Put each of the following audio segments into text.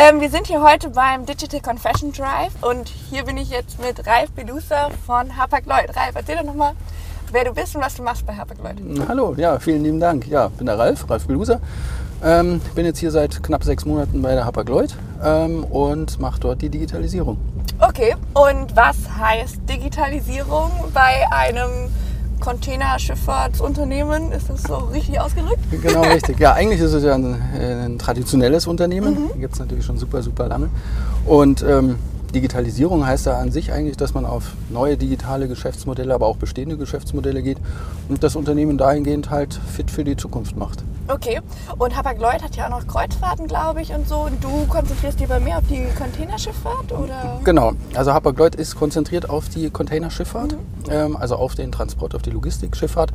Ähm, wir sind hier heute beim Digital Confession Drive und hier bin ich jetzt mit Ralf Belusa von Hapag-Lloyd. Ralf, erzähl doch nochmal, wer du bist und was du machst bei Hapag-Lloyd. Hallo, ja, vielen lieben Dank. Ja, bin der Ralf, Ralf Belusa. Ähm, bin jetzt hier seit knapp sechs Monaten bei der Hapag-Lloyd ähm, und mache dort die Digitalisierung. Okay, und was heißt Digitalisierung bei einem Containerschifffahrtsunternehmen? Ist das so richtig ausgedrückt? Genau, richtig. Ja, eigentlich ist es ja ein, äh, ein traditionelles Unternehmen. Mhm. Gibt es natürlich schon super, super lange. Und ähm, Digitalisierung heißt da an sich eigentlich, dass man auf neue digitale Geschäftsmodelle, aber auch bestehende Geschäftsmodelle geht und das Unternehmen dahingehend halt fit für die Zukunft macht. Okay, und Hapag-Lloyd hat ja auch noch Kreuzfahrten, glaube ich, und so. Und du konzentrierst dich bei mir auf die Containerschifffahrt, oder? Genau, also Hapag-Lloyd ist konzentriert auf die Containerschifffahrt, mhm. ähm, also auf den Transport, auf die Logistikschifffahrt.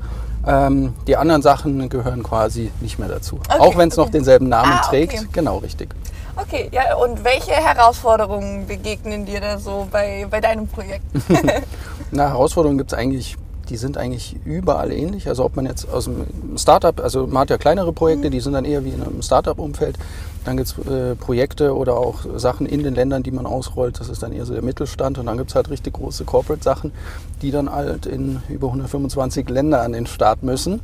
Ähm, die anderen Sachen gehören quasi nicht mehr dazu, okay, auch wenn es okay. noch denselben Namen ah, trägt. Okay. Genau, richtig. Okay, ja, und welche Herausforderungen begegnen dir da so bei, bei deinem Projekt? Na, Herausforderungen gibt es eigentlich die sind eigentlich überall ähnlich. Also ob man jetzt aus dem Startup, also man hat ja kleinere Projekte, die sind dann eher wie in einem Startup-Umfeld. Dann gibt es äh, Projekte oder auch Sachen in den Ländern, die man ausrollt. Das ist dann eher so der Mittelstand. Und dann gibt es halt richtig große Corporate-Sachen, die dann halt in über 125 Länder an den Start müssen.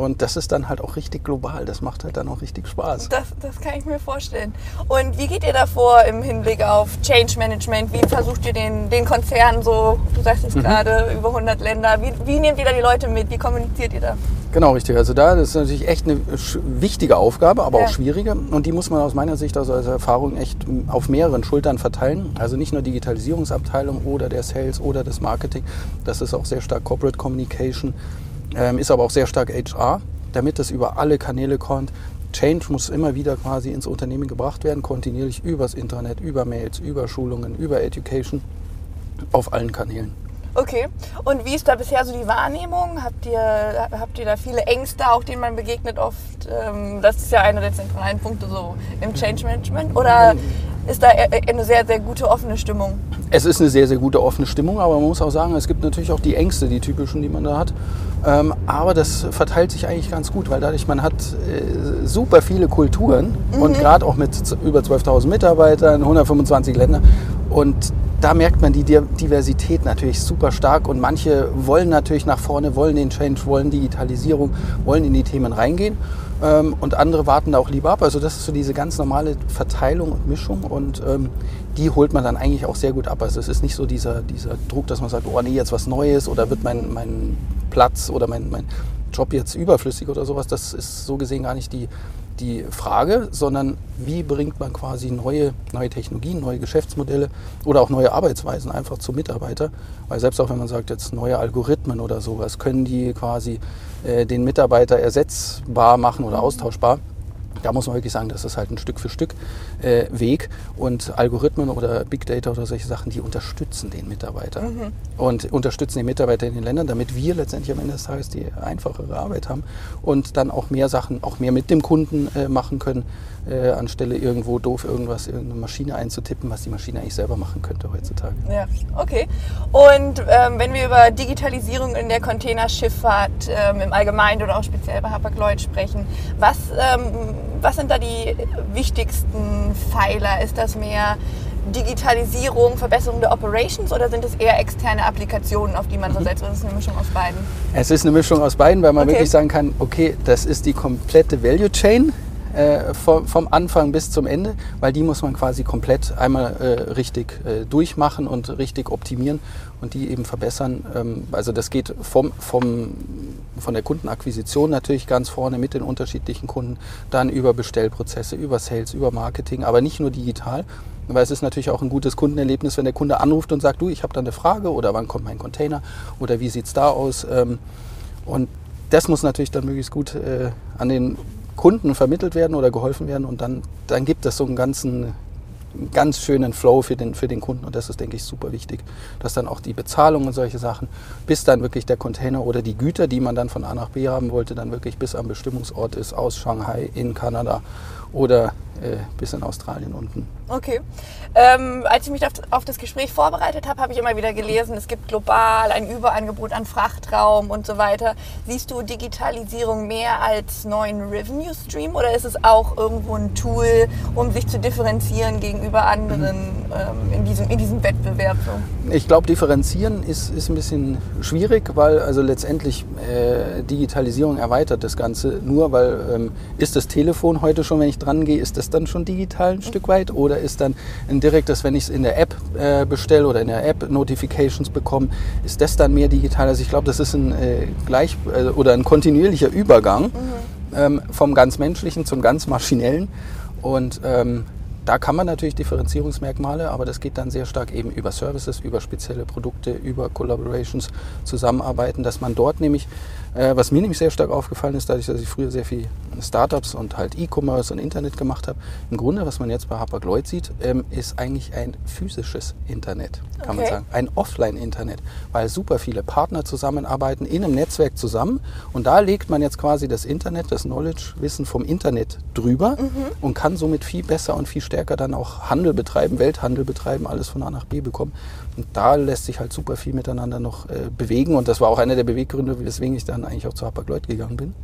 Und das ist dann halt auch richtig global. Das macht halt dann auch richtig Spaß. Das, das kann ich mir vorstellen. Und wie geht ihr davor im Hinblick auf Change Management? Wie versucht ihr den, den Konzern so, du sagst es mhm. gerade, über 100 Länder, wie, wie nehmt ihr da die Leute mit? Wie kommuniziert ihr da? Genau, richtig. Also da ist natürlich echt eine wichtige Aufgabe, aber ja. auch schwierige. Und die muss man aus meiner Sicht, also als Erfahrung, echt auf mehreren Schultern verteilen. Also nicht nur Digitalisierungsabteilung oder der Sales oder das Marketing. Das ist auch sehr stark Corporate Communication ähm, ist aber auch sehr stark HR, damit das über alle Kanäle kommt. Change muss immer wieder quasi ins Unternehmen gebracht werden, kontinuierlich übers Internet, über Mails, über Schulungen, über Education, auf allen Kanälen. Okay. Und wie ist da bisher so die Wahrnehmung? Habt ihr, habt ihr da viele Ängste, auch denen man begegnet oft? Ähm, das ist ja einer der zentralen Punkte so im Change Management. Oder ist da eine sehr, sehr gute offene Stimmung? Es ist eine sehr, sehr gute offene Stimmung, aber man muss auch sagen, es gibt natürlich auch die Ängste, die typischen, die man da hat. Ähm, aber das verteilt sich eigentlich ganz gut, weil dadurch man hat äh, super viele Kulturen mhm. und gerade auch mit über 12.000 Mitarbeitern, 125 Ländern. Und da merkt man die Diversität natürlich super stark und manche wollen natürlich nach vorne, wollen den Change, wollen Digitalisierung, wollen in die Themen reingehen ähm, und andere warten da auch lieber ab. Also das ist so diese ganz normale Verteilung und Mischung und ähm, die holt man dann eigentlich auch sehr gut ab. Also es ist nicht so dieser, dieser Druck, dass man sagt, oh nee, jetzt was Neues oder wird mein, mein Platz oder mein, mein Job jetzt überflüssig oder sowas. Das ist so gesehen gar nicht die, die Frage, sondern wie bringt man quasi neue, neue Technologien, neue Geschäftsmodelle oder auch neue Arbeitsweisen einfach zum Mitarbeiter. Weil selbst auch wenn man sagt, jetzt neue Algorithmen oder sowas, können die quasi äh, den Mitarbeiter ersetzbar machen oder austauschbar da muss man wirklich sagen, das ist halt ein Stück für Stück äh, Weg und Algorithmen oder Big Data oder solche Sachen, die unterstützen den Mitarbeiter mhm. und unterstützen den Mitarbeiter in den Ländern, damit wir letztendlich am Ende des Tages die einfachere Arbeit haben und dann auch mehr Sachen, auch mehr mit dem Kunden äh, machen können, äh, anstelle irgendwo doof irgendwas, irgendeine Maschine einzutippen, was die Maschine eigentlich selber machen könnte heutzutage. Ja, okay. Und ähm, wenn wir über Digitalisierung in der Containerschifffahrt ähm, im Allgemeinen oder auch speziell bei Hapag-Lloyd sprechen, was, ähm, was sind da die wichtigsten Pfeiler? Ist das mehr Digitalisierung, Verbesserung der Operations oder sind es eher externe Applikationen, auf die man so mhm. setzt? Oder ist es eine Mischung aus beiden? Es ist eine Mischung aus beiden, weil man okay. wirklich sagen kann, okay, das ist die komplette Value Chain äh, vom, vom, Anfang bis zum Ende, weil die muss man quasi komplett einmal äh, richtig äh, durchmachen und richtig optimieren und die eben verbessern. Ähm, also das geht vom, vom, von der Kundenakquisition natürlich ganz vorne mit den unterschiedlichen Kunden, dann über Bestellprozesse, über Sales, über Marketing, aber nicht nur digital, weil es ist natürlich auch ein gutes Kundenerlebnis, wenn der Kunde anruft und sagt, du, ich habe da eine Frage oder wann kommt mein Container oder wie sieht es da aus. Ähm, und das muss natürlich dann möglichst gut äh, an den Kunden vermittelt werden oder geholfen werden und dann, dann gibt es so einen ganzen ganz schönen Flow für den, für den Kunden und das ist, denke ich, super wichtig, dass dann auch die Bezahlung und solche Sachen, bis dann wirklich der Container oder die Güter, die man dann von A nach B haben wollte, dann wirklich bis am Bestimmungsort ist, aus Shanghai in Kanada oder äh, bis in Australien unten. Okay. Ähm, als ich mich auf, das Gespräch vorbereitet habe, habe ich immer wieder gelesen, es gibt global ein Überangebot an Frachtraum und so weiter. Siehst du Digitalisierung mehr als neuen Revenue Stream oder ist es auch irgendwo ein Tool, um sich zu differenzieren gegenüber anderen ähm, in, diesem, in diesem Wettbewerb? So? Ich glaube, differenzieren ist, ist ein bisschen schwierig, weil also letztendlich äh, Digitalisierung erweitert das Ganze nur, weil ähm, ist das Telefon heute schon, wenn ich dran gehe, ist das dann schon digital ein Stück weit oder ist dann ein direktes, wenn ich es in der App äh, bestelle oder in der App Notifications bekomme, ist das dann mehr digital? Also ich glaube, das ist ein äh, gleich äh, oder ein kontinuierlicher Übergang mhm. ähm, vom ganz menschlichen zum ganz maschinellen und ähm, da kann man natürlich Differenzierungsmerkmale, aber das geht dann sehr stark eben über Services, über spezielle Produkte, über Collaborations zusammenarbeiten, dass man dort nämlich äh, was mir nämlich sehr stark aufgefallen ist, dadurch, dass ich früher sehr viel Startups und halt E-Commerce und Internet gemacht habe, im Grunde, was man jetzt bei Hapag-Lloyd sieht, ähm, ist eigentlich ein physisches Internet, kann okay. man sagen. Ein Offline-Internet, weil super viele Partner zusammenarbeiten in einem Netzwerk zusammen und da legt man jetzt quasi das Internet, das Knowledge-Wissen vom Internet drüber mhm. und kann somit viel besser und viel stärker dann auch Handel betreiben, Welthandel betreiben, alles von A nach B bekommen. Und da lässt sich halt super viel miteinander noch äh, bewegen und das war auch einer der Beweggründe, weswegen ich dann eigentlich auch zu Hapag-Lloyd gegangen bin.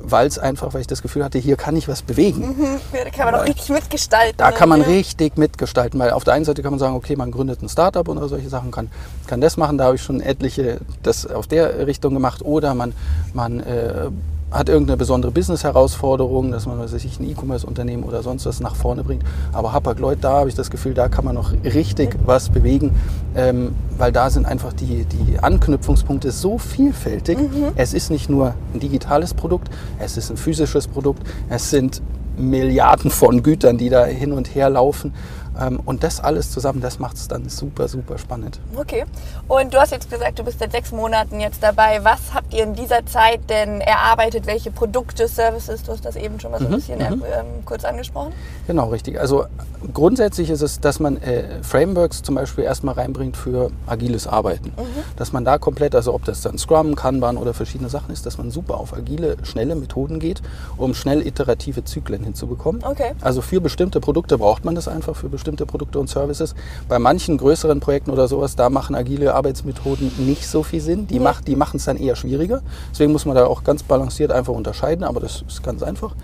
Weil es einfach, weil ich das Gefühl hatte, hier kann ich was bewegen. Mhm, da kann man auch richtig mitgestalten. Da kann man ja. richtig mitgestalten, weil auf der einen Seite kann man sagen, okay, man gründet ein Startup oder solche Sachen, kann, kann das machen. Da habe ich schon etliche das auf der Richtung gemacht. Oder man, man äh, hat irgendeine besondere Business-Herausforderung, dass man sich ein E-Commerce-Unternehmen oder sonst was nach vorne bringt. Aber Hapag-Lloyd, da habe ich das Gefühl, da kann man noch richtig was bewegen, ähm, weil da sind einfach die, die Anknüpfungspunkte so vielfältig. Mhm. Es ist nicht nur ein digitales Produkt, es ist ein physisches Produkt, es sind Milliarden von Gütern, die da hin und her laufen. Ähm, und das alles zusammen, das macht es dann super, super spannend. Okay. Und du hast jetzt gesagt, du bist seit sechs Monaten jetzt dabei. Was habt ihr in dieser Zeit denn erarbeitet? Welche Produkte, Services? Du hast das eben schon mal so ein mhm, bisschen mhm. ähm, kurz angesprochen. Genau, richtig. Also grundsätzlich ist es, dass man äh, Frameworks zum Beispiel erstmal reinbringt für agiles Arbeiten. Mhm. Dass man da komplett, also ob das dann Scrum, Kanban oder verschiedene Sachen ist, dass man super auf agile, schnelle Methoden geht, um schnell iterative Zyklen hinzubekommen. Okay. Also für bestimmte Produkte braucht man das einfach, für bestimmte bestimmte Produkte und Services. Bei manchen größeren Projekten oder sowas, da machen agile Arbeitsmethoden nicht so viel Sinn. Die, ja. die machen es dann eher schwieriger. Deswegen muss man da auch ganz balanciert einfach unterscheiden, aber das ist ganz einfach.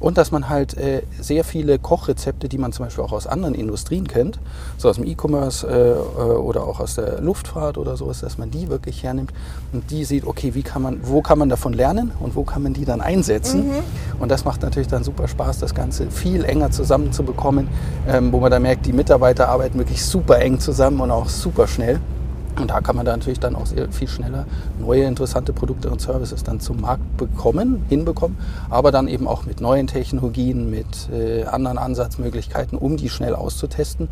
Und dass man halt äh, sehr viele Kochrezepte, die man zum Beispiel auch aus anderen Industrien kennt, so aus dem E-Commerce äh, äh, oder auch aus der Luftfahrt oder sowas, dass man die wirklich hernimmt und die sieht, okay, wie kann man, wo kann man davon lernen und wo kann man die dann einsetzen. Mhm. Und das macht natürlich dann super Spaß, das Ganze viel enger zusammenzubekommen, ähm, wo man da merkt, die Mitarbeiter arbeiten wirklich super eng zusammen und auch super schnell. Und da kann man da natürlich dann auch sehr viel schneller neue interessante Produkte und Services dann zum Markt bekommen, hinbekommen, aber dann eben auch mit neuen Technologien, mit äh, anderen Ansatzmöglichkeiten, um die schnell auszutesten.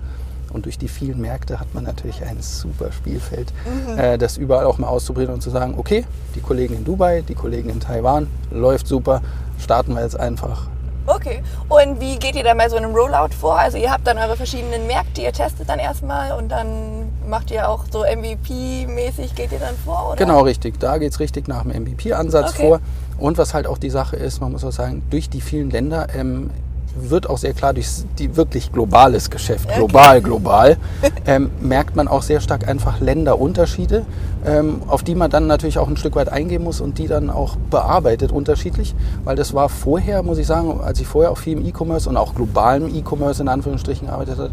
Und durch die vielen Märkte hat man natürlich ein super Spielfeld, mhm. äh, das überall auch mal auszuprobieren und zu sagen, okay, die Kollegen in Dubai, die Kollegen in Taiwan, läuft super, starten wir jetzt einfach Okay. Und wie geht ihr dann bei so einem Rollout vor? Also ihr habt dann eure verschiedenen Märkte, ihr testet dann erstmal und dann macht ihr auch so MVP-mäßig, geht ihr dann vor? Oder? Genau, richtig. Da geht es richtig nach dem MVP-Ansatz okay. vor. Und was halt auch die Sache ist, man muss auch sagen, durch die vielen Länder ähm, wird auch sehr klar durch die wirklich globales Geschäft, global, okay. global, ähm, merkt man auch sehr stark einfach Länderunterschiede, ähm, auf die man dann natürlich auch ein Stück weit eingehen muss und die dann auch bearbeitet unterschiedlich, weil das war vorher, muss ich sagen, als ich vorher auch viel im E-Commerce und auch globalem E-Commerce in Anführungsstrichen gearbeitet habe,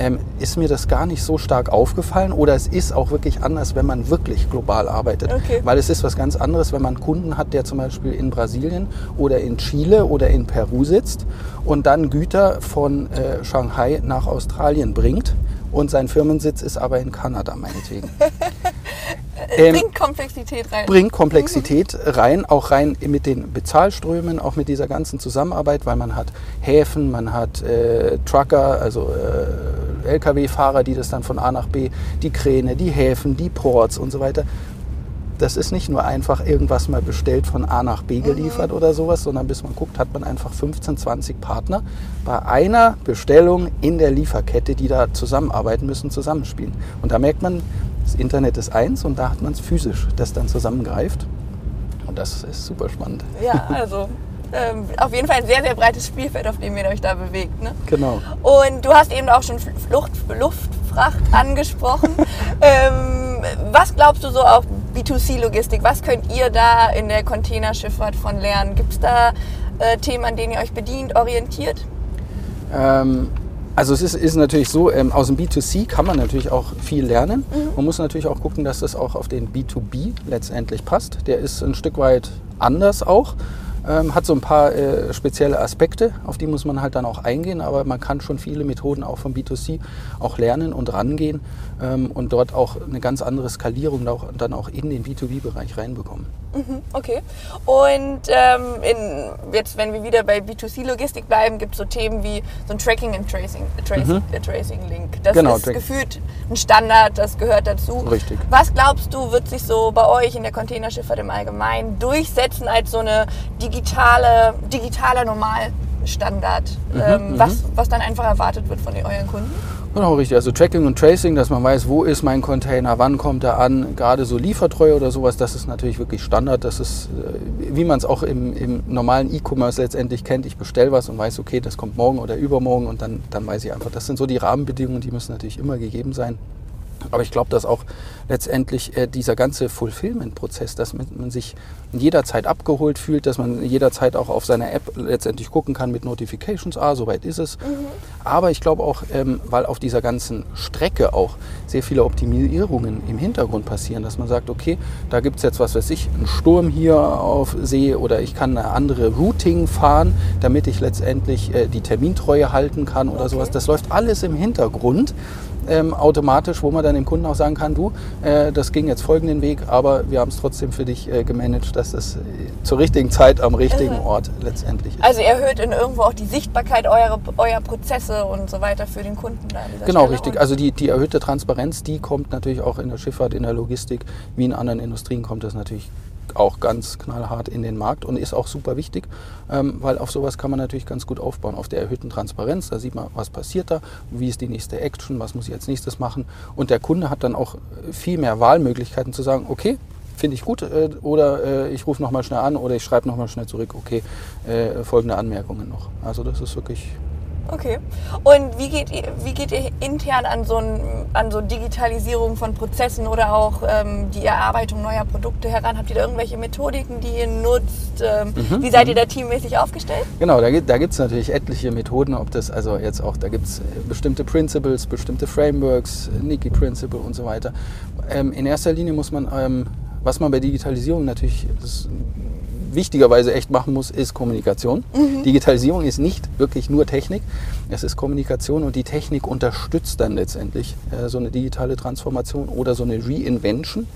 ähm, ist mir das gar nicht so stark aufgefallen oder es ist auch wirklich anders, wenn man wirklich global arbeitet. Okay. Weil es ist was ganz anderes, wenn man einen Kunden hat, der zum Beispiel in Brasilien oder in Chile oder in Peru sitzt und dann Güter von äh, Shanghai nach Australien bringt und sein Firmensitz ist aber in Kanada, meinetwegen. ähm, bringt Komplexität rein. Bringt Komplexität rein, auch rein mit den Bezahlströmen, auch mit dieser ganzen Zusammenarbeit, weil man hat Häfen, man hat äh, Trucker, also äh, Lkw-Fahrer, die das dann von A nach B, die Kräne, die Häfen, die Ports und so weiter. Das ist nicht nur einfach irgendwas mal bestellt von A nach B geliefert mhm. oder sowas, sondern bis man guckt, hat man einfach 15, 20 Partner bei einer Bestellung in der Lieferkette, die da zusammenarbeiten müssen, zusammenspielen. Und da merkt man, das Internet ist eins und da hat man es physisch, das dann zusammengreift. Und das ist super spannend. Ja, also ähm, auf jeden Fall ein sehr, sehr breites Spielfeld, auf dem ihr euch da bewegt. Ne? Genau. Und du hast eben auch schon Flucht, Luftfracht angesprochen. ähm, was glaubst du so auf B2C-Logistik? Was könnt ihr da in der Containerschifffahrt von lernen? Gibt es da äh, Themen, an denen ihr euch bedient, orientiert? Ähm, also es ist, ist natürlich so, ähm, aus dem B2C kann man natürlich auch viel lernen. Mhm. Man muss natürlich auch gucken, dass das auch auf den B2B letztendlich passt. Der ist ein Stück weit anders auch. Ähm, hat so ein paar äh, spezielle Aspekte, auf die muss man halt dann auch eingehen, aber man kann schon viele Methoden auch vom B2C auch lernen und rangehen ähm, und dort auch eine ganz andere Skalierung dann auch in den B2B-Bereich reinbekommen. Mhm, okay. Und ähm, in, jetzt, wenn wir wieder bei B2C-Logistik bleiben, gibt es so Themen wie so ein Tracking and Tracing, Trace, mhm. äh, Tracing Link. Das genau, ist Track. gefühlt ein Standard, das gehört dazu. Richtig. Was glaubst du, wird sich so bei euch in der Containerschifffahrt im Allgemeinen durchsetzen als so eine digitale, digitaler Normalstandard, mhm, ähm, was, mhm. was dann einfach erwartet wird von euren Kunden? Genau, richtig. Also Tracking und Tracing, dass man weiß, wo ist mein Container, wann kommt er an. Gerade so Liefertreue oder sowas, das ist natürlich wirklich Standard. Das ist, äh, wie man es auch im, im normalen E-Commerce letztendlich kennt. Ich bestelle was und weiß, okay, das kommt morgen oder übermorgen und dann, dann weiß ich einfach, das sind so die Rahmenbedingungen, die müssen natürlich immer gegeben sein. Aber ich glaube, dass auch letztendlich äh, dieser ganze Fulfillment-Prozess, dass man, man, sich jederzeit abgeholt fühlt, dass man jederzeit auch auf seiner App letztendlich gucken kann mit Notifications, ah, soweit ist es. Mhm. Aber ich glaube auch, ähm, weil auf dieser ganzen Strecke auch sehr viele Optimierungen im Hintergrund passieren, dass man sagt, okay, da gibt es jetzt, was weiß ich, einen Sturm hier auf See oder ich kann eine andere Routing fahren, damit ich letztendlich äh, die Termintreue halten kann oder okay. sowas. Das läuft alles im Hintergrund ähm, automatisch, wo man dann dem Kunden auch sagen kann, du, äh, das ging jetzt folgenden Weg, aber wir haben es trotzdem für dich äh, gemanagt, dass es äh, zur richtigen Zeit am richtigen mhm. Ort letztendlich ist. Also erhöht in irgendwo auch die Sichtbarkeit eurer, eurer Prozesse und so weiter für den Kunden. Genau, Stelle. richtig. Also die, die erhöhte Transparenz, die kommt natürlich auch in der Schifffahrt, in der Logistik, wie in anderen Industrien kommt das natürlich auch ganz knallhart in den Markt und ist auch super wichtig, ähm, weil auf sowas kann man natürlich ganz gut aufbauen, auf der erhöhten Transparenz. Da sieht man, was passiert da, wie ist die nächste Action, was muss ich als nächstes machen. Und der Kunde hat dann auch viel mehr Wahlmöglichkeiten zu sagen, okay, finde ich gut äh, oder äh, ich rufe nochmal schnell an oder ich schreibe nochmal schnell zurück, okay, äh, folgende Anmerkungen noch. Also das ist wirklich Okay. Und wie geht ihr, wie geht ihr intern an so, ein, an so Digitalisierung von Prozessen oder auch ähm, die Erarbeitung neuer Produkte heran? Habt ihr da irgendwelche Methodiken, die ihr nutzt? Ähm, mhm. Wie seid ihr da teammäßig aufgestellt? Genau, da, da gibt es natürlich etliche Methoden, ob das also jetzt auch, da gibt es bestimmte Principles, bestimmte Frameworks, Niki Principle und so weiter. Ähm, in erster Linie muss man, ähm, was man bei Digitalisierung natürlich, das wichtigerweise echt machen muss, ist Kommunikation. Mhm. Digitalisierung ist nicht wirklich nur Technik, es ist Kommunikation und die Technik unterstützt dann letztendlich äh, so eine digitale Transformation oder so eine Reinvention,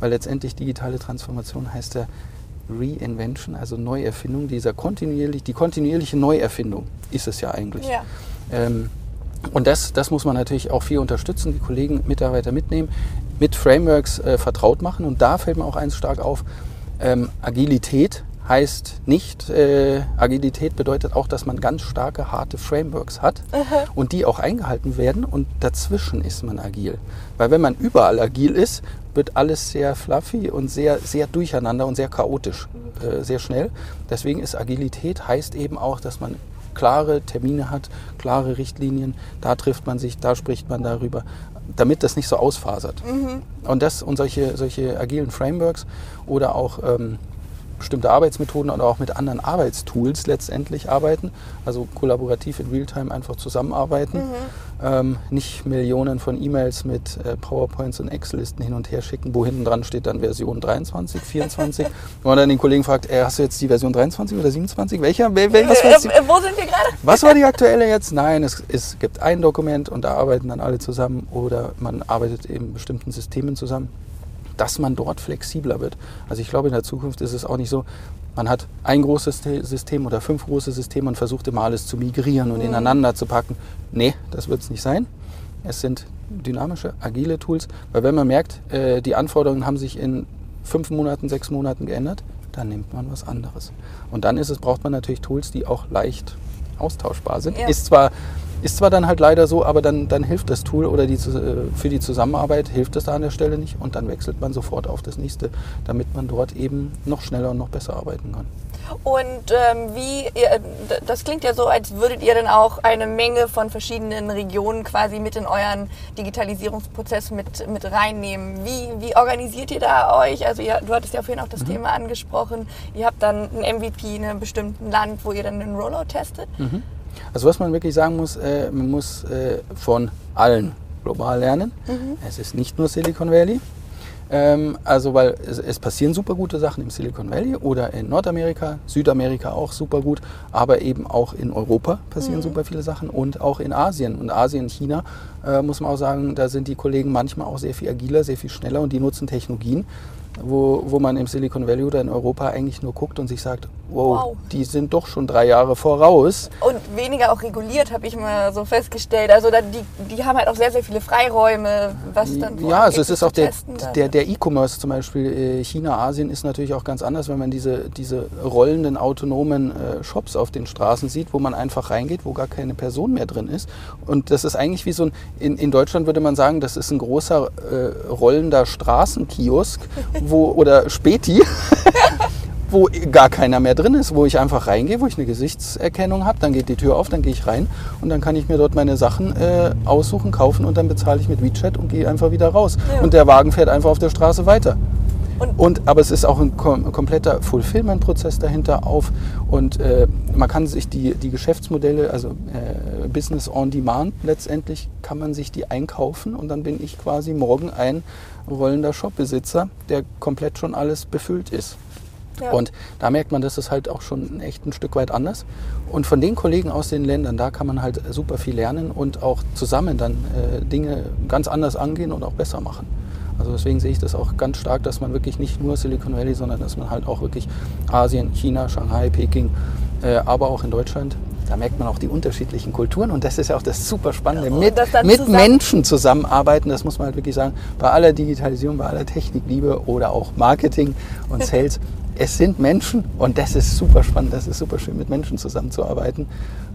weil letztendlich digitale Transformation heißt ja Reinvention, also Neuerfindung, dieser kontinuierlich, die kontinuierliche Neuerfindung ist es ja eigentlich. Ja. Ähm, und das, das muss man natürlich auch viel unterstützen, die Kollegen, Mitarbeiter mitnehmen, mit Frameworks äh, vertraut machen. Und da fällt mir auch eins stark auf, ähm, Agilität heißt nicht, äh, Agilität bedeutet auch, dass man ganz starke, harte Frameworks hat Aha. und die auch eingehalten werden und dazwischen ist man agil. Weil wenn man überall agil ist, wird alles sehr fluffy und sehr, sehr durcheinander und sehr chaotisch, äh, sehr schnell. Deswegen ist Agilität heißt eben auch, dass man klare Termine hat, klare Richtlinien, da trifft man sich, da spricht man darüber damit das nicht so ausfasert. Mhm. Und das und solche, solche agilen Frameworks oder auch ähm, bestimmte Arbeitsmethoden oder auch mit anderen Arbeitstools letztendlich arbeiten, also kollaborativ in Realtime einfach zusammenarbeiten, mhm. ähm, nicht Millionen von E-Mails mit äh, PowerPoints und Excel-Listen hin und her schicken, wo hinten dran steht dann Version 23, 24, wo man dann den Kollegen fragt, äh, hast du jetzt die Version 23 oder 27? Welcher? Wel, wel, was, was, äh, wo sind wir gerade? Was war die aktuelle jetzt? Nein, es, es gibt ein Dokument und da arbeiten dann alle zusammen oder man arbeitet in bestimmten Systemen zusammen dass man dort flexibler wird. Also ich glaube, in der Zukunft ist es auch nicht so, man hat ein großes System oder fünf große Systeme und versucht immer alles zu migrieren und mhm. ineinander zu packen. Nee, das wird es nicht sein. Es sind dynamische, agile Tools, weil wenn man merkt, äh, die Anforderungen haben sich in fünf Monaten, sechs Monaten geändert, dann nimmt man was anderes. Und dann ist es, braucht man natürlich Tools, die auch leicht austauschbar sind. Ja. Ist zwar Ist zwar dann halt leider so, aber dann, dann hilft das Tool oder die, äh, für die Zusammenarbeit hilft es da an der Stelle nicht und dann wechselt man sofort auf das nächste, damit man dort eben noch schneller und noch besser arbeiten kann. Und ähm, wie, das klingt ja so, als würdet ihr dann auch eine Menge von verschiedenen Regionen quasi mit in euren Digitalisierungsprozess mit, mit reinnehmen. Wie, wie organisiert ihr da euch? Also ihr, du hattest ja vorhin auch das mhm. Thema angesprochen. Ihr habt dann ein MVP in einem bestimmten Land, wo ihr dann den Rollout testet. Mhm. Also was man wirklich sagen muss, äh, man muss äh, von allen global lernen. Mhm. Es ist nicht nur Silicon Valley. Ähm, also weil es, es, passieren super gute Sachen im Silicon Valley oder in Nordamerika, Südamerika auch super gut, aber eben auch in Europa passieren mhm. super viele Sachen und auch in Asien. Und Asien, China, äh, muss man auch sagen, da sind die Kollegen manchmal auch sehr viel agiler, sehr viel schneller und die nutzen Technologien, wo, wo man im Silicon Valley oder in Europa eigentlich nur guckt und sich sagt, wow, wow. die sind doch schon drei Jahre voraus. Und weniger auch reguliert, habe ich mal so festgestellt. Also da, die, die haben halt auch sehr, sehr viele Freiräume, was dann Ja, also es ist auch der, der, der E-Commerce zum Beispiel, äh, China, Asien ist natürlich auch ganz anders, wenn man diese, diese rollenden autonomen äh, Shops auf den Straßen sieht, wo man einfach reingeht, wo gar keine Person mehr drin ist. Und das ist eigentlich wie so ein, in, in Deutschland würde man sagen, das ist ein großer äh, rollender Straßenkiosk, wo, oder Späti, wo gar keiner mehr drin ist, wo ich einfach reingehe, wo ich eine Gesichtserkennung habe, dann geht die Tür auf, dann gehe ich rein und dann kann ich mir dort meine Sachen äh, aussuchen, kaufen und dann bezahle ich mit WeChat und gehe einfach wieder raus. Ja. Und der Wagen fährt einfach auf der Straße weiter. Und, und, aber es ist auch ein kom kompletter Fulfillment-Prozess dahinter auf und äh, man kann sich die, die Geschäftsmodelle, also äh, Business on Demand letztendlich, kann man sich die einkaufen und dann bin ich quasi morgen ein rollender Shopbesitzer, der komplett schon alles befüllt ist. Ja. Und da merkt man, das ist halt auch schon echt ein Stück weit anders. Und von den Kollegen aus den Ländern, da kann man halt super viel lernen und auch zusammen dann äh, Dinge ganz anders angehen und auch besser machen. Also deswegen sehe ich das auch ganz stark, dass man wirklich nicht nur Silicon Valley, sondern dass man halt auch wirklich Asien, China, Shanghai, Peking, äh, aber auch in Deutschland da merkt man auch die unterschiedlichen Kulturen und das ist ja auch das super Spannende. mit, mit Menschen zusammenarbeiten, das muss man halt wirklich sagen, bei aller Digitalisierung, bei aller Technikliebe oder auch Marketing und Sales es sind Menschen und das ist super spannend, das ist super schön, mit Menschen zusammenzuarbeiten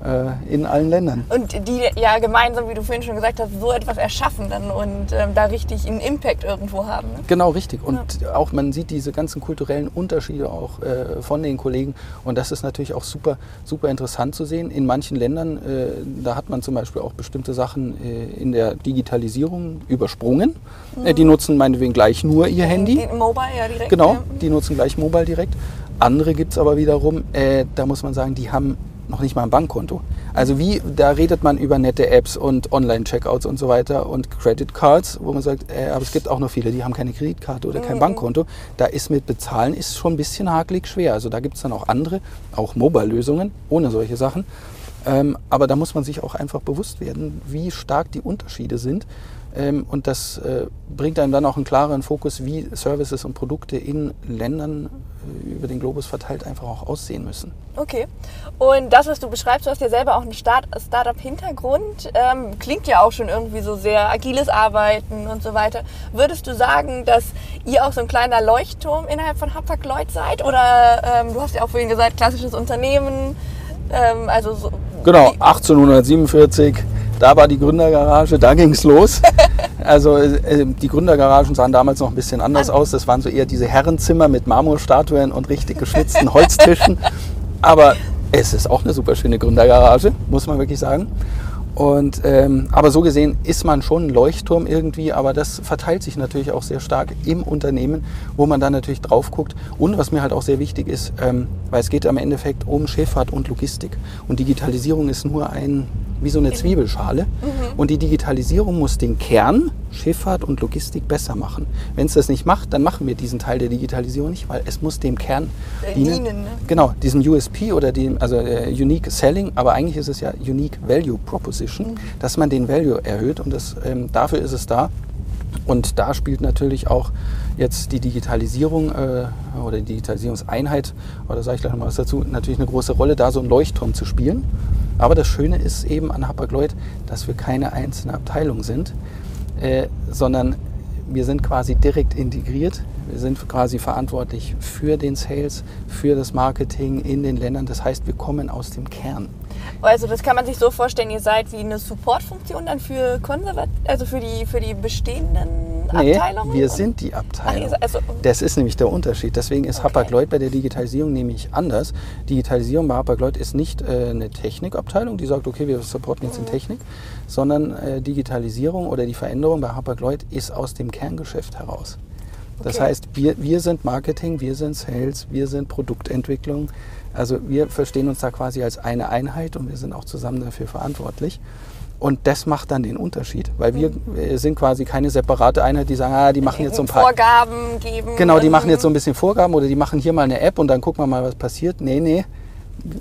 äh, in allen Ländern. Und die ja gemeinsam, wie du vorhin schon gesagt hast, so etwas erschaffen dann und ähm, da richtig einen Impact irgendwo haben. Ne? Genau, richtig. Und ja. auch man sieht diese ganzen kulturellen Unterschiede auch äh, von den Kollegen und das ist natürlich auch super, super interessant zu sehen. In manchen Ländern, äh, da hat man zum Beispiel auch bestimmte Sachen äh, in der Digitalisierung übersprungen. Mhm. die nutzen meinetwegen gleich nur ihr Handy. Die Mobile, ja, direkt. Genau, ja. die nutzen gleich Mobile direkt. Andere gibt es aber wiederum, äh, da muss man sagen, die haben noch nicht mal ein Bankkonto. Also wie, da redet man über nette Apps und Online-Checkouts und so weiter und Credit Cards, wo man sagt, äh, aber es gibt auch noch viele, die haben keine Kreditkarte oder kein mhm. Bankkonto. Da ist mit Bezahlen ist schon ein bisschen hakelig schwer. Also da gibt es dann auch andere, auch Mobile-Lösungen ohne solche Sachen. Ähm, aber da muss man sich auch einfach bewusst werden, wie stark die Unterschiede sind. Ähm, und das äh, bringt einem dann auch einen klareren Fokus, wie Services und Produkte in Ländern äh, über den Globus verteilt einfach auch aussehen müssen. Okay. Und das, was du beschreibst, du hast ja selber auch einen Start Startup-Hintergrund, ähm, klingt ja auch schon irgendwie so sehr agiles Arbeiten und so weiter. Würdest du sagen, dass ihr auch so ein kleiner Leuchtturm innerhalb von Hapag Lloyd seid? Oder ähm, du hast ja auch vorhin gesagt, klassisches Unternehmen, ähm, also so, Genau, 1847 da war die Gründergarage, da ging es los. Also äh, die Gründergaragen sahen damals noch ein bisschen anders aus. Das waren so eher diese Herrenzimmer mit Marmorstatuen und richtig geschnitzten Holztischen. Aber es ist auch eine super schöne Gründergarage, muss man wirklich sagen. Und, ähm, aber so gesehen ist man schon ein Leuchtturm irgendwie, aber das verteilt sich natürlich auch sehr stark im Unternehmen, wo man dann natürlich drauf guckt. Und was mir halt auch sehr wichtig ist, ähm, weil es geht am Endeffekt um Schifffahrt und Logistik. Und Digitalisierung ist nur ein, wie so eine Zwiebelschale. Mhm. Und die Digitalisierung muss den Kern Schifffahrt und Logistik besser machen. Wenn es das nicht macht, dann machen wir diesen Teil der Digitalisierung nicht, weil es muss dem Kern äh, dienen. dienen ne? Genau, diesem USP oder dem, also äh, Unique Selling, aber eigentlich ist es ja Unique Value Proposition, mhm. dass man den Value erhöht und das, ähm, dafür ist es da. Und da spielt natürlich auch jetzt die Digitalisierung äh, oder die Digitalisierungseinheit, oder sage ich gleich noch mal was dazu, natürlich eine große Rolle, da so einen Leuchtturm zu spielen. Aber das Schöne ist eben an Hapag-Lloyd, dass wir keine einzelne Abteilung sind, äh, sondern wir sind quasi direkt integriert Wir sind quasi verantwortlich für den Sales, für das Marketing in den Ländern. Das heißt, wir kommen aus dem Kern. Also das kann man sich so vorstellen, ihr seid wie eine Supportfunktion dann für Konservat also für die, für die bestehenden Nee, Abteilungen? wir sind die Abteilung. Ach, also- das ist nämlich der Unterschied. Deswegen ist Okay. Hapag-Lloyd bei der Digitalisierung nämlich anders. Digitalisierung bei Hapag-Lloyd ist nicht äh, eine Technikabteilung, die sagt, okay, wir supporten jetzt in Technik, sondern äh, Digitalisierung oder die Veränderung bei Hapag-Lloyd ist aus dem Kerngeschäft heraus. Das Okay. heißt, wir, wir sind Marketing, wir sind Sales, wir sind Produktentwicklung. Also wir verstehen uns da quasi als eine Einheit und wir sind auch zusammen dafür verantwortlich. Und das macht dann den Unterschied, weil wir äh, sind quasi keine separate Einheit, die sagen, ah, die machen jetzt so ein paar Vorgaben geben. Genau, die machen jetzt so ein bisschen Vorgaben oder die machen hier mal eine App und dann gucken wir mal, was passiert. Nee, nee,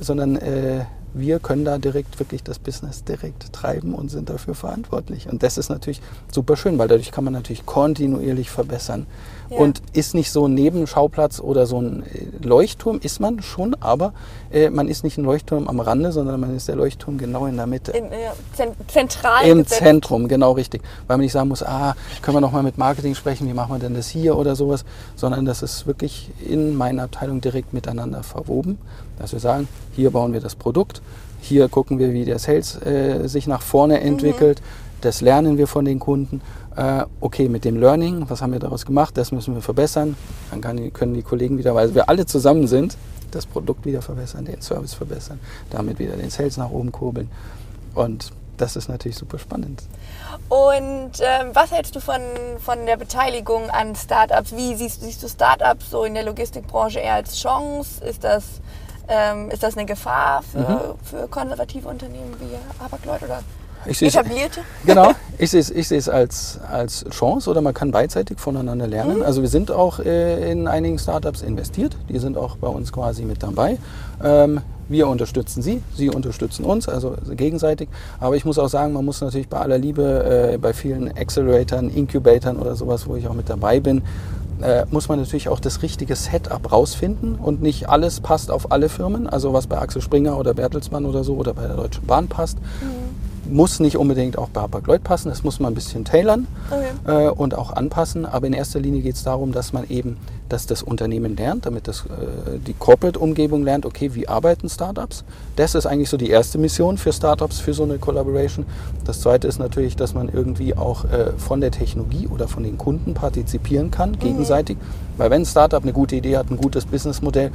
sondern äh, wir können da direkt wirklich das Business direkt treiben und sind dafür verantwortlich. Und das ist natürlich super schön, weil dadurch kann man natürlich kontinuierlich verbessern. Ja. Und ist nicht so ein Nebenschauplatz oder so ein äh, Leuchtturm, ist man schon, aber äh, man ist nicht ein Leuchtturm am Rande, sondern man ist der Leuchtturm genau in der Mitte. in, äh, zent zentral Im gesetzt. Zentrum, genau richtig. Weil man nicht sagen muss, ah, können wir noch mal mit Marketing sprechen, wie machen wir denn das hier oder sowas, sondern das ist wirklich in meiner Abteilung direkt miteinander verwoben, dass wir sagen, hier bauen wir das Produkt, hier gucken wir, wie der Sales äh, sich nach vorne entwickelt, das lernen wir von den Kunden. Äh, okay, mit dem Learning, was haben wir daraus gemacht, das müssen wir verbessern. Dann kann, können die Kollegen wieder, weil wir alle zusammen sind, das Produkt wieder verbessern, den Service verbessern, damit wieder den Sales nach oben kurbeln. Und das ist natürlich super spannend. Und ähm, was hältst du von, von der Beteiligung an Startups? Wie siehst, siehst du Startups so in der Logistikbranche eher als Chance? Ist das, ähm, ist das eine Gefahr für, Mhm. für konservative Unternehmen wie Hapag-Lloyd oder Ich etablierte? Genau, ich sehe es, ich sehe es als, als Chance oder man kann beidseitig voneinander lernen. Also wir sind auch äh, in einigen Startups investiert, die sind auch bei uns quasi mit dabei. Ähm, wir unterstützen sie, sie unterstützen uns, also gegenseitig. Aber ich muss auch sagen, man muss natürlich bei aller Liebe, äh, bei vielen Acceleratoren, Incubatoren oder sowas, wo ich auch mit dabei bin, äh, muss man natürlich auch das richtige Setup rausfinden und nicht alles passt auf alle Firmen. Also was bei Axel Springer oder Bertelsmann oder so oder bei der Deutschen Bahn passt, muss nicht unbedingt auch bei Hapag-Lloyd passen. Das muss man ein bisschen tailern Okay. äh, und auch anpassen. Aber in erster Linie geht es darum, dass man eben, dass das Unternehmen lernt, damit das, äh, die Corporate-Umgebung lernt, okay, wie arbeiten Startups. Das ist eigentlich so die erste Mission für Startups, für so eine Collaboration. Das zweite ist natürlich, dass man irgendwie auch äh, von der Technologie oder von den Kunden partizipieren kann, gegenseitig. Weil wenn ein Startup eine gute Idee hat, ein gutes Businessmodell,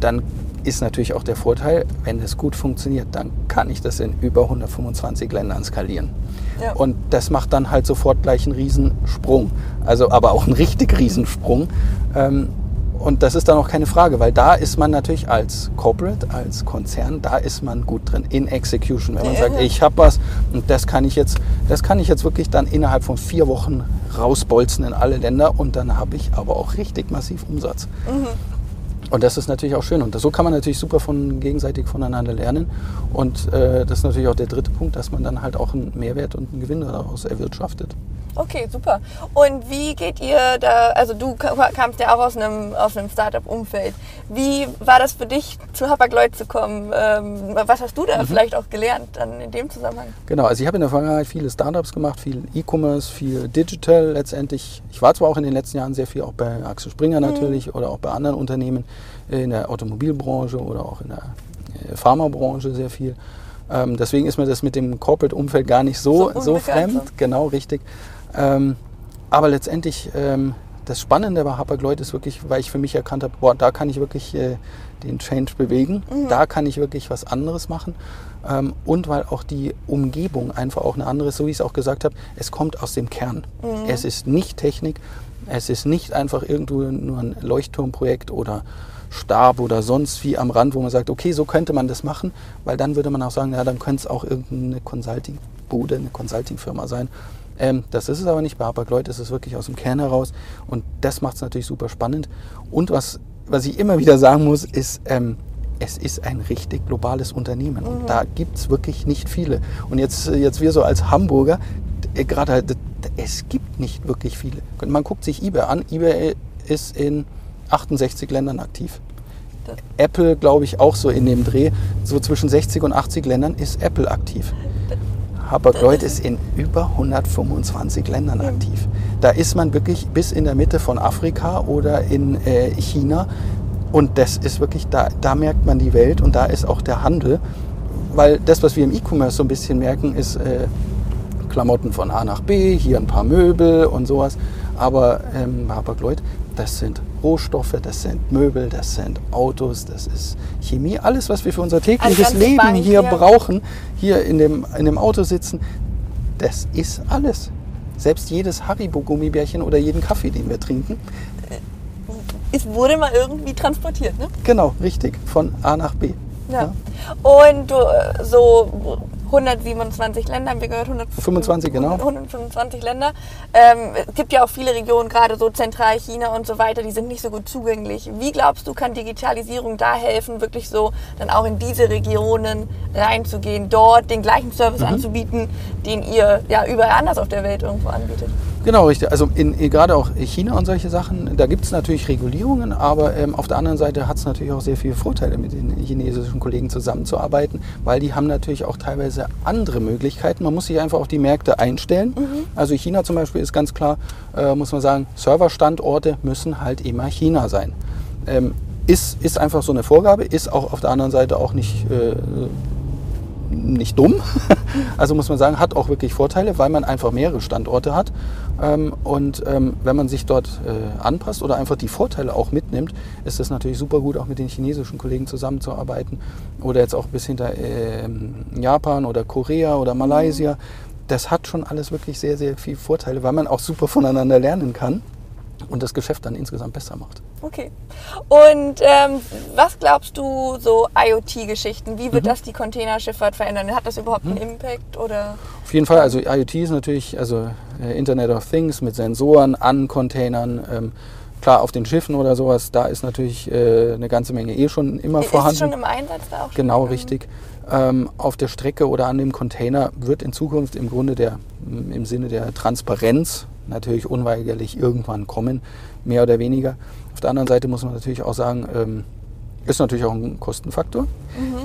dann ist natürlich auch der Vorteil, wenn es gut funktioniert, dann kann ich das in über 125 Ländern skalieren. Ja. Und das macht dann halt sofort gleich einen Riesensprung. Also aber auch einen richtig Riesensprung. Ähm, und das ist dann auch keine Frage, weil da ist man natürlich als Corporate, als Konzern, da ist man gut drin in Execution. Wenn man Ja. sagt, ich habe was und das kann ich jetzt, das kann ich jetzt wirklich dann innerhalb von vier Wochen rausbolzen in alle Länder und dann habe ich aber auch richtig massiv Umsatz. Und das ist natürlich auch schön. Und so kann man natürlich super von, gegenseitig voneinander lernen. Und äh, das ist natürlich auch der dritte Punkt, dass man dann halt auch einen Mehrwert und einen Gewinn daraus erwirtschaftet. Okay, super. Und wie geht ihr da, also du ka- kamst ja auch aus einem, aus einem Startup-Umfeld. Wie war das für dich, zu Hapag-Lloyd zu kommen? Ähm, was hast du Mhm. da vielleicht auch gelernt dann in dem Zusammenhang? Genau, also ich habe in der Vergangenheit viele Startups gemacht, viel E-Commerce, viel Digital letztendlich. Ich war zwar auch in den letzten Jahren sehr viel auch bei Axel Springer natürlich oder auch bei anderen Unternehmen in der Automobilbranche oder auch in der äh, Pharmabranche sehr viel. Ähm, deswegen ist mir das mit dem Corporate-Umfeld gar nicht so, So so, fremd. Genau, richtig. Ähm, aber letztendlich, ähm, das Spannende bei Hapag-Lloyd ist wirklich, weil ich für mich erkannt habe, boah, da kann ich wirklich äh, den Change bewegen, da kann ich wirklich was anderes machen. Ähm, und weil auch die Umgebung einfach auch eine andere ist, so wie ich es auch gesagt habe, es kommt aus dem Kern. Es ist nicht Technik, es ist nicht einfach irgendwo nur ein Leuchtturmprojekt oder Stab oder sonst wie am Rand, wo man sagt, okay, so könnte man das machen, weil dann würde man auch sagen, ja, dann könnte es auch irgendeine Consulting-Bude, eine Consulting-Firma sein. Ähm, das ist es aber nicht. Bei Hapag-Lloyd ist es wirklich aus dem Kern heraus und das macht es natürlich super spannend. Und was, was ich immer wieder sagen muss, ist, ähm, es ist ein richtig globales Unternehmen. Und da gibt es wirklich nicht viele. Und jetzt, jetzt wir so als Hamburger, äh, gerade halt, es gibt nicht wirklich viele. Man guckt sich eBay an. eBay ist in 68 Ländern aktiv. Das- Apple, glaube ich, auch so in dem Dreh. So zwischen 60 und 80 Ländern ist Apple aktiv. Hapag-Lloyd ist in über 125 Ländern aktiv. da ist man wirklich bis in der Mitte von Afrika oder in äh, China. Und das ist wirklich, da, da merkt man die Welt und da ist auch der Handel. Weil das, was wir im E-Commerce so ein bisschen merken, ist äh, Klamotten von A nach B, hier ein paar Möbel und sowas. Aber ähm, Hapag-Lloyd, das sind Rohstoffe, das sind Möbel, das sind Autos, das ist Chemie, alles, was wir für unser tägliches ganze Leben Bank hier brauchen, hier in dem, in dem Auto sitzen, das ist alles. Selbst jedes Haribo-Gummibärchen oder jeden Kaffee, den wir trinken, Es wurde mal irgendwie transportiert, ne? genau, richtig, von A nach B. Ja. Und du, äh, so 127 Länder, haben wir gehört, 100, 25, genau. 125 Länder. Ähm, es gibt ja auch viele Regionen, gerade so Zentralchina und so weiter, die sind nicht so gut zugänglich. Wie glaubst du, kann Digitalisierung da helfen, wirklich so dann auch in diese Regionen reinzugehen, dort den gleichen Service anzubieten, den ihr ja überall anders auf der Welt irgendwo anbietet? Genau, richtig. Also in, in, gerade auch China und solche Sachen, da gibt es natürlich Regulierungen, aber ähm, auf der anderen Seite hat es natürlich auch sehr viele Vorteile, mit den chinesischen Kollegen zusammenzuarbeiten, weil die haben natürlich auch teilweise andere Möglichkeiten. Man muss sich einfach auf die Märkte einstellen. Also China zum Beispiel ist ganz klar, äh, muss man sagen, Serverstandorte müssen halt immer China sein. Ähm, ist, ist einfach so eine Vorgabe, ist auch auf der anderen Seite auch nicht äh, nicht dumm. Also muss man sagen, hat auch wirklich Vorteile, weil man einfach mehrere Standorte hat. Ähm, Und ähm, wenn man sich dort äh, anpasst oder einfach die Vorteile auch mitnimmt, ist es natürlich super gut, auch mit den chinesischen Kollegen zusammenzuarbeiten. Oder jetzt auch bis hinter ähm, Japan oder Korea oder Malaysia. Das hat schon alles wirklich sehr, sehr viele Vorteile, weil man auch super voneinander lernen kann und das Geschäft dann insgesamt besser macht. Okay. Und ähm, was glaubst du, so IoT-Geschichten, wie wird das die Containerschifffahrt verändern? Hat das überhaupt einen Impact oder? Auf jeden Fall, also IoT ist natürlich, also äh, Internet of Things mit Sensoren an Containern. Ähm, klar, auf den Schiffen oder sowas, da ist natürlich äh, eine ganze Menge eh schon immer Ist vorhanden. es schon im Einsatz da auch? Genau, schon? richtig. Ähm, auf der Strecke oder an dem Container wird in Zukunft im Grunde der, im Sinne der Transparenz natürlich unweigerlich irgendwann kommen, mehr oder weniger. Auf der anderen Seite muss man natürlich auch sagen, ähm, ist natürlich auch ein Kostenfaktor.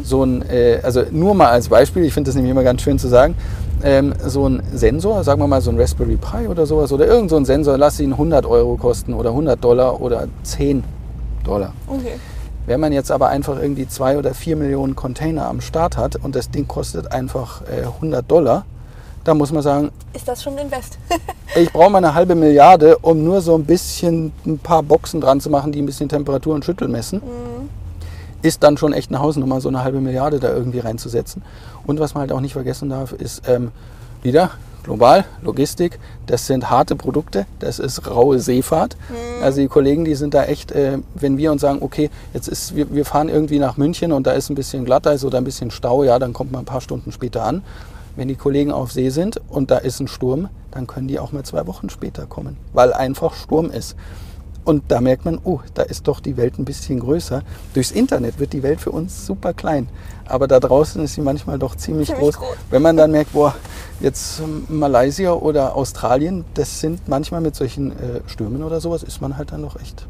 So ein, äh, also nur mal als Beispiel, ich finde das nämlich immer ganz schön zu sagen, ähm, so ein Sensor, sagen wir mal so ein Raspberry Pi oder sowas, oder irgend so ein Sensor, lass ihn 100 Euro kosten oder 100 Dollar oder 10 Dollar. Okay. Wenn man jetzt aber einfach irgendwie zwei oder vier Millionen Container am Start hat und das Ding kostet einfach äh, 100 Dollar, dann muss man sagen, Ist das schon Invest? ich brauche mal eine halbe Milliarde, um nur so ein bisschen ein paar Boxen dran zu machen, die ein bisschen Temperatur und Schüttel messen. Ist dann schon echt eine Hausnummer, so eine halbe Milliarde da irgendwie reinzusetzen. Und was man halt auch nicht vergessen darf, ist ähm, wieder global, Logistik, das sind harte Produkte, das ist raue Seefahrt. Also die Kollegen, die sind da echt, äh, wenn wir uns sagen, okay, jetzt ist, wir, wir fahren irgendwie nach München und da ist ein bisschen Glatteis oder ein bisschen Stau, ja, dann kommt man ein paar Stunden später an. Wenn die Kollegen auf See sind und da ist ein Sturm, dann können die auch mal zwei Wochen später kommen, weil einfach Sturm ist. Und da merkt man, oh, da ist doch die Welt ein bisschen größer. Durchs Internet wird die Welt für uns super klein. Aber da draußen ist sie manchmal doch ziemlich, Ziemlich groß. groß. Wenn man dann merkt, boah, jetzt ähm, Malaysia oder Australien, das sind manchmal mit solchen äh, Stürmen oder sowas, ist man halt dann noch echt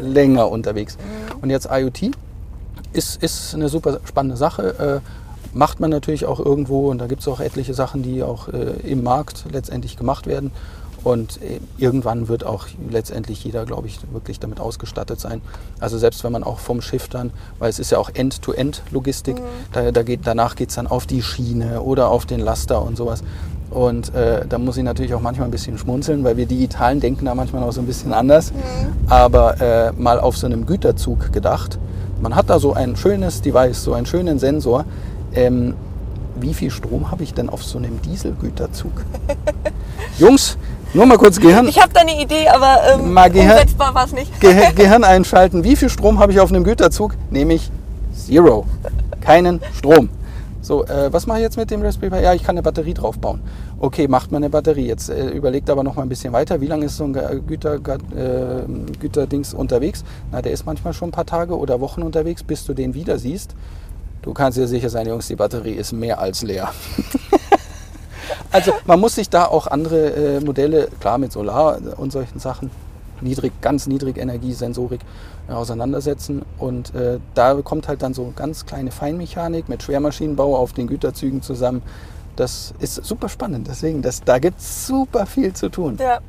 länger unterwegs. Und jetzt IoT ist, ist eine super spannende Sache. Äh, macht man natürlich auch irgendwo und da gibt es auch etliche Sachen, die auch äh, im Markt letztendlich gemacht werden. Und äh, irgendwann wird auch letztendlich jeder, glaube ich, wirklich damit ausgestattet sein. Also selbst wenn man auch vom Schiff dann, weil es ist ja auch End-to-End-Logistik, da, da geht, danach geht es dann auf die Schiene oder auf den Laster und sowas. Und äh, da muss ich natürlich auch manchmal ein bisschen schmunzeln, weil wir Digitalen denken da manchmal auch so ein bisschen anders. Aber äh, mal auf so einem Güterzug gedacht, man hat da so ein schönes Device, so einen schönen Sensor. Ähm, wie viel Strom habe ich denn auf so einem Dieselgüterzug? Jungs, nur mal kurz Gehirn, Ich habe da eine Idee, aber ähm, Mal Gehirn- umsetzbar war es nicht. Ge Gehirn einschalten. Wie viel Strom habe ich auf einem Güterzug? Nämlich Zero. Keinen Strom. So, äh, was mache ich jetzt mit dem Raspberry Pi? Ja, ich kann eine Batterie draufbauen. Okay, macht man eine Batterie. Jetzt äh, überlegt aber noch mal ein bisschen weiter. Wie lange ist so ein Ge- Güter, äh, Güterdings unterwegs? Na, der ist manchmal schon ein paar Tage oder Wochen unterwegs, bis du den wieder siehst. Du kannst dir sicher sein, Jungs, die Batterie ist mehr als leer. Also man muss sich da auch andere äh, Modelle, klar mit Solar und solchen Sachen, niedrig, ganz niedrig Energiesensorik äh, auseinandersetzen. Und äh, da kommt halt dann so ganz kleine Feinmechanik mit Schwermaschinenbau auf den Güterzügen zusammen. Das ist super spannend. Deswegen, das, da gibt es super viel zu tun. Ja.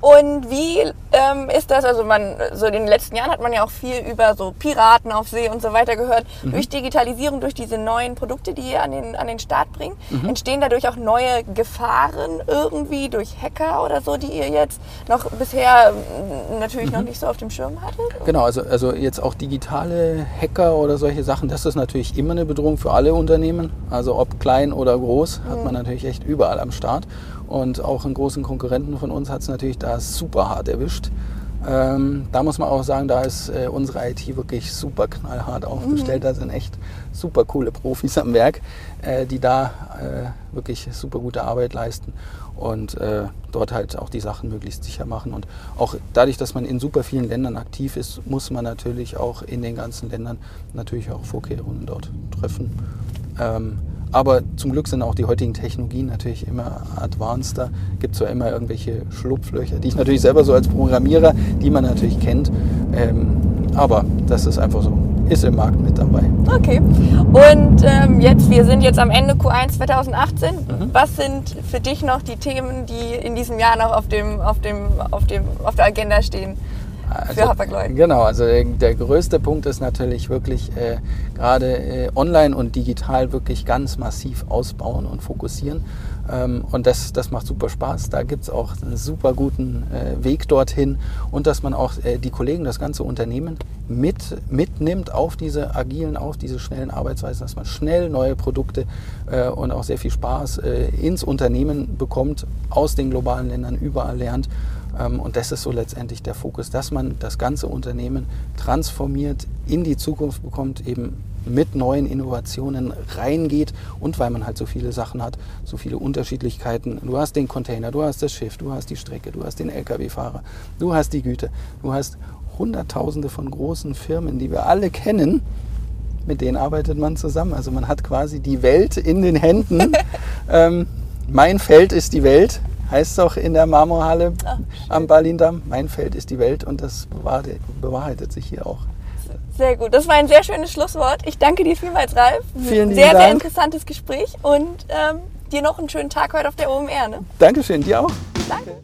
Und wie ähm, ist das? Also man, so in den letzten Jahren hat man ja auch viel über so Piraten auf See und so weiter gehört. Mhm. Durch Digitalisierung, durch diese neuen Produkte, die ihr an den, an den Start bringt, mhm. entstehen dadurch auch neue Gefahren irgendwie durch Hacker oder so, die ihr jetzt noch bisher mm, natürlich mhm. noch nicht so auf dem Schirm hattet? Genau, also, also jetzt auch digitale Hacker oder solche Sachen, das ist natürlich immer eine Bedrohung für alle Unternehmen. Also ob klein oder groß, hat man mhm. natürlich echt überall am Start. Und auch einen großen Konkurrenten von uns hat es natürlich da super hart erwischt. Ähm, da muss man auch sagen, da ist äh, unsere IT wirklich super knallhart aufgestellt. Mhm. Da sind echt super coole Profis am Werk, äh, die da äh, wirklich super gute Arbeit leisten und äh, dort halt auch die Sachen möglichst sicher machen. Und auch dadurch, dass man in super vielen Ländern aktiv ist, muss man natürlich auch in den ganzen Ländern natürlich auch Vorkehrungen dort treffen. Ähm, aber zum Glück sind auch die heutigen Technologien natürlich immer advanceder. Gibt zwar immer irgendwelche Schlupflöcher, die ich natürlich selber so als Programmierer, die man natürlich kennt. Ähm, aber das ist einfach so, ist im Markt mit dabei. Okay. Und ähm, jetzt, wir sind jetzt am Ende Q1 2018. Mhm. Was sind für dich noch die Themen, die in diesem Jahr noch auf, dem, auf, dem, auf, dem, auf der Agenda stehen? Also, für Hapag-Lloyd. Genau, also der, der, größte Punkt ist natürlich wirklich äh, gerade äh, online und digital wirklich ganz massiv ausbauen und fokussieren. Ähm, und das, das macht super Spaß. Da gibt es auch einen super guten äh, Weg dorthin und dass man auch äh, die Kollegen, das ganze Unternehmen mit, mitnimmt auf diese agilen, auf diese schnellen Arbeitsweisen, dass man schnell neue Produkte äh, und auch sehr viel Spaß äh, ins Unternehmen bekommt, aus den globalen Ländern überall lernt und das ist so letztendlich der Fokus, dass man das ganze Unternehmen transformiert, in die Zukunft bekommt, eben mit neuen Innovationen reingeht und weil man halt so viele Sachen hat, so viele Unterschiedlichkeiten. Du hast den Container, du hast das Schiff, du hast die Strecke, du hast den Lkw-Fahrer, du hast die Güte, du hast Hunderttausende von großen Firmen, die wir alle kennen. Mit denen arbeitet man zusammen. Also man hat quasi die Welt in den Händen. ähm, mein Feld ist die Welt heißt es auch in der Marmorhalle Ach, am Berlindamm. Mein Feld ist die Welt und das bewahrheitet sich hier auch. Sehr gut, das war ein sehr schönes Schlusswort. Ich danke dir vielmals, Ralf. Vielen sehr, Dank. sehr interessantes Gespräch und ähm, dir noch einen schönen Tag heute auf der OMR. Ne? Dankeschön, dir auch. Danke.